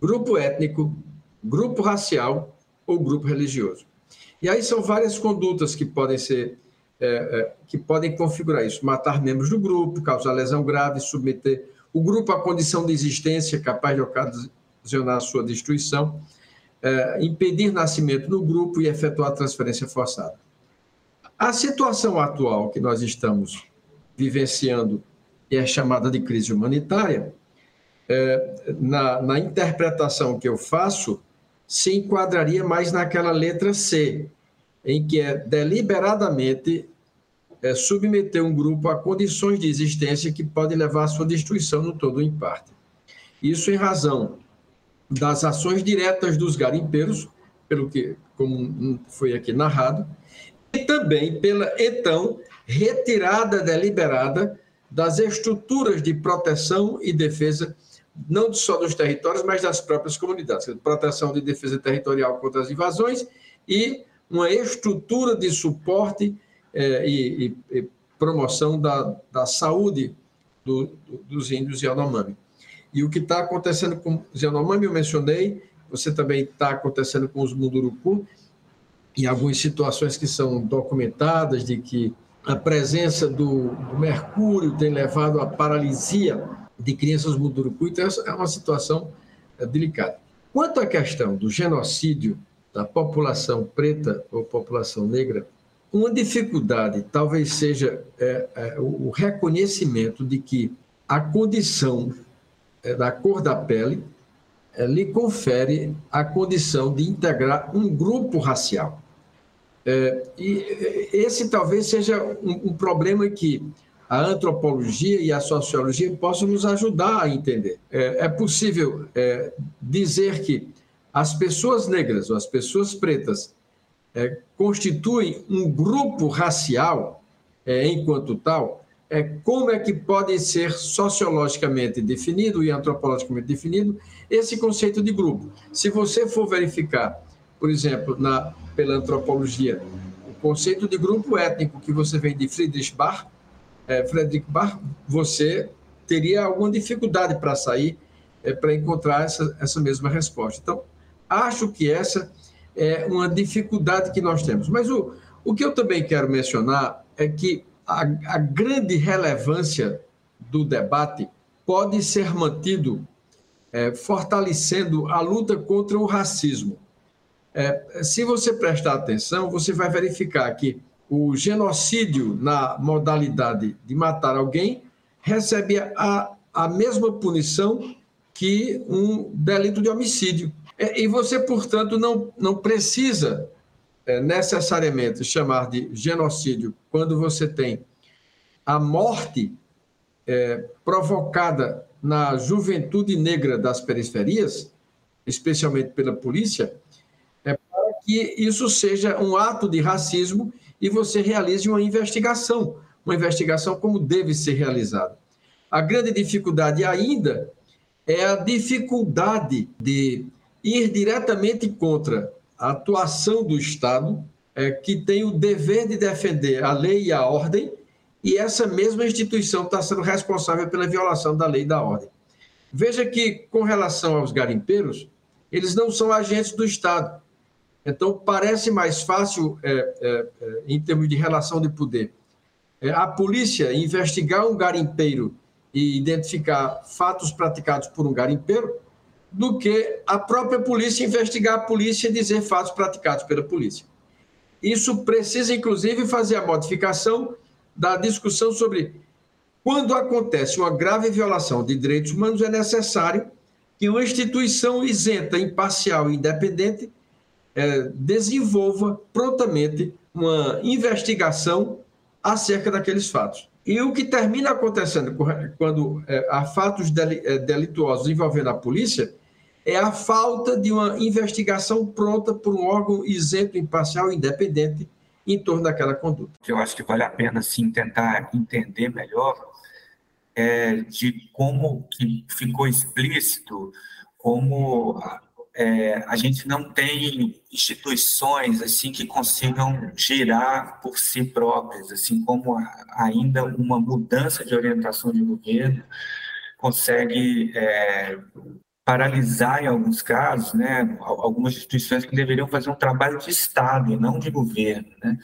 grupo étnico, grupo racial ou grupo religioso. E aí são várias condutas que podem ser é, é, que podem configurar isso: matar membros do grupo, causar lesão grave, submeter o grupo à condição de existência capaz de ocasionar sua destruição, é, impedir nascimento no grupo e efetuar transferência forçada. A situação atual que nós estamos vivenciando e é chamada de crise humanitária, é, na, na interpretação que eu faço, se enquadraria mais naquela letra C, em que é deliberadamente é, submeter um grupo a condições de existência que podem levar à sua destruição no todo ou em parte. Isso em razão das ações diretas dos garimpeiros, pelo que como foi aqui narrado, e também pela então retirada deliberada das estruturas de proteção e defesa não só dos territórios, mas das próprias comunidades, proteção de defesa territorial contra as invasões e uma estrutura de suporte é, e, e, promoção da, da saúde do, do, dos índios Yanomami. E o que está acontecendo com os Yanomami, eu mencionei, você também está acontecendo com os Munduruku, em algumas situações que são documentadas de que a presença do, do mercúrio tem levado à paralisia de crianças Munduruku, então é uma situação é, delicada. Quanto à questão do genocídio da população preta ou população negra, uma dificuldade talvez seja é, é, o reconhecimento de que a condição é, da cor da pele é, lhe confere a condição de integrar um grupo racial. É, e esse talvez seja um, um, problema que a antropologia e a sociologia possam nos ajudar a entender. É, é possível dizer que as pessoas negras ou as pessoas pretas é, constituem um grupo racial é, enquanto tal, é, como é que pode ser sociologicamente definido e antropologicamente definido esse conceito de grupo? Se você for verificar, por exemplo, na, pela antropologia, o conceito de grupo étnico que você vem de Friedrich Bach, é, Friedrich Bach, você teria alguma dificuldade para sair, é, para encontrar essa, essa mesma resposta. Então, acho que essa é uma dificuldade que nós temos. Mas o, o que eu também quero mencionar é que a, a grande relevância do debate pode ser mantido é, fortalecendo a luta contra o racismo. É, se você prestar atenção, você vai verificar que o genocídio na modalidade de matar alguém recebe a, a mesma punição que um delito de homicídio. É, e você, portanto, não, não precisa é, necessariamente chamar de genocídio quando você tem a morte é, provocada na juventude negra das periferias, especialmente pela polícia, é para que isso seja um ato de racismo e você realize uma investigação, uma investigação como deve ser realizada. A grande dificuldade ainda é a dificuldade de ir diretamente contra a atuação do Estado, é, que tem o dever de defender a lei e a ordem, e essa mesma instituição está sendo responsável pela violação da lei e da ordem. Veja que, com relação aos garimpeiros, eles não são agentes do Estado. Então, parece mais fácil, é, é, é em termos de relação de poder, é, a polícia investigar um garimpeiro e identificar fatos praticados por um garimpeiro do que a própria polícia investigar a polícia e dizer fatos praticados pela polícia. Isso precisa, inclusive, fazer a modificação da discussão sobre quando acontece uma grave violação de direitos humanos, é necessário que uma instituição isenta, imparcial e independente é, desenvolva prontamente uma investigação acerca daqueles fatos. E o que termina acontecendo quando é, há fatos é, delituosos envolvendo a polícia é a falta de uma investigação pronta por um órgão isento, imparcial independente em torno daquela conduta. Eu acho que vale a pena sim tentar entender melhor é, de como que ficou explícito como é, a gente não tem instituições assim que consigam girar por si próprias, assim como ainda uma mudança de orientação de governo consegue é, paralisar, em alguns casos, né, algumas instituições que deveriam fazer um trabalho de Estado e não de governo. Né?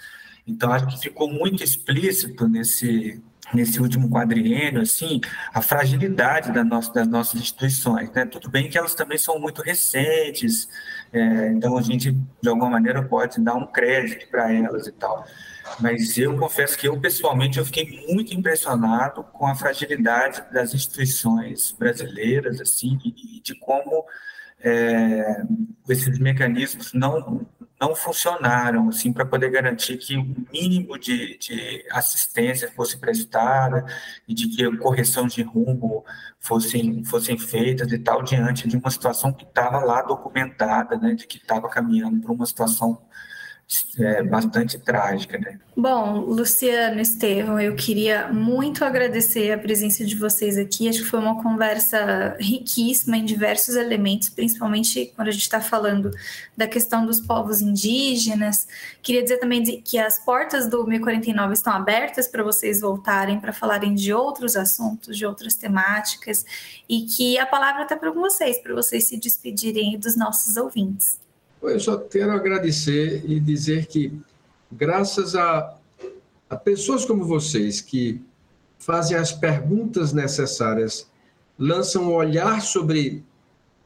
Então, acho que ficou muito explícito nesse, nesse último quadriênio, assim, a fragilidade da nossa, das nossas instituições. Né? Tudo bem que elas também são muito recentes, é, então a gente, de alguma maneira, pode dar um crédito para elas e tal. Mas eu confesso que eu, pessoalmente, eu fiquei muito impressionado com a fragilidade das instituições brasileiras, assim, e de como é, esses mecanismos não não funcionaram assim para poder garantir que o mínimo de, de, assistência fosse prestada e de que correção de rumo fossem fossem feitas e tal diante de uma situação que estava lá documentada, né, de que estava caminhando para uma situação é, bastante trágica, né? Bom, Luciano, Estevam, eu queria muito agradecer a presença de vocês aqui. Acho que foi uma conversa riquíssima em diversos elementos, principalmente quando a gente está falando da questão dos povos indígenas. Queria dizer também que as portas do 1049 estão abertas para vocês voltarem para falarem de outros assuntos, de outras temáticas, e que a palavra está para vocês, para vocês se despedirem dos nossos ouvintes. Eu só quero agradecer e dizer que, graças a, a pessoas como vocês, que fazem as perguntas necessárias, lançam um olhar sobre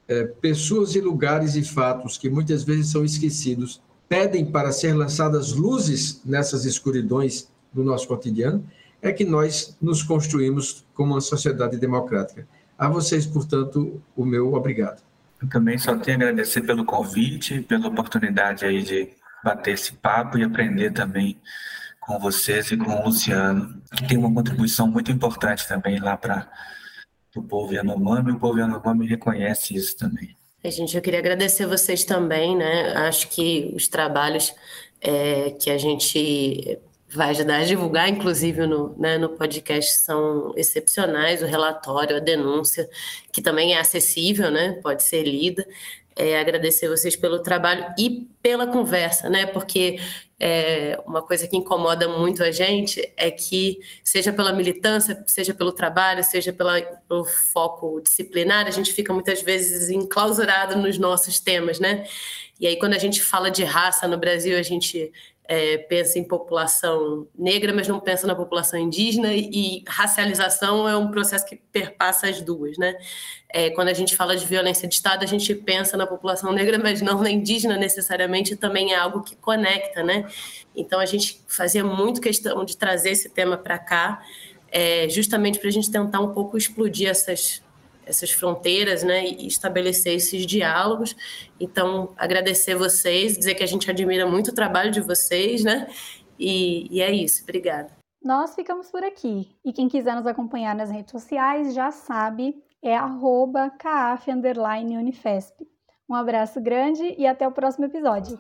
é, pessoas e lugares e fatos que muitas vezes são esquecidos, pedem para ser lançadas luzes nessas escuridões do nosso cotidiano, é que nós nos construímos como uma sociedade democrática. A vocês, portanto, o meu obrigado. Eu também só tenho a agradecer pelo convite, pela oportunidade aí de bater esse papo e aprender também com vocês e com o Luciano, que tem uma contribuição muito importante também lá para o povo Yanomami, e o povo Yanomami reconhece isso também. A gente, eu queria agradecer vocês também, né? Acho que os trabalhos é, que a gente vai ajudar a divulgar, inclusive no, né, no podcast, são excepcionais, o relatório, a denúncia, que também é acessível, né, pode ser lida. É, agradecer vocês pelo trabalho e pela conversa, né, porque é, uma coisa que incomoda muito a gente é que, seja pela militância, seja pelo trabalho, seja pela, pelo foco disciplinar, a gente fica muitas vezes enclausurado nos nossos temas, né? E aí, quando a gente fala de raça no Brasil, a gente é, pensa em população negra, mas não pensa na população indígena, e racialização é um processo que perpassa as duas, né? É, quando a gente fala de violência de Estado, a gente pensa na população negra, mas não na indígena necessariamente, também é algo que conecta, né? Então a gente fazia muito questão de trazer esse tema para cá, é, justamente para a gente tentar um pouco explodir essas essas fronteiras, né, e estabelecer esses diálogos. Então, agradecer vocês, dizer que a gente admira muito o trabalho de vocês, né, e, e é isso. Obrigada. Nós ficamos por aqui. E quem quiser nos acompanhar nas redes sociais já sabe, é arroba Um abraço grande e até o próximo episódio.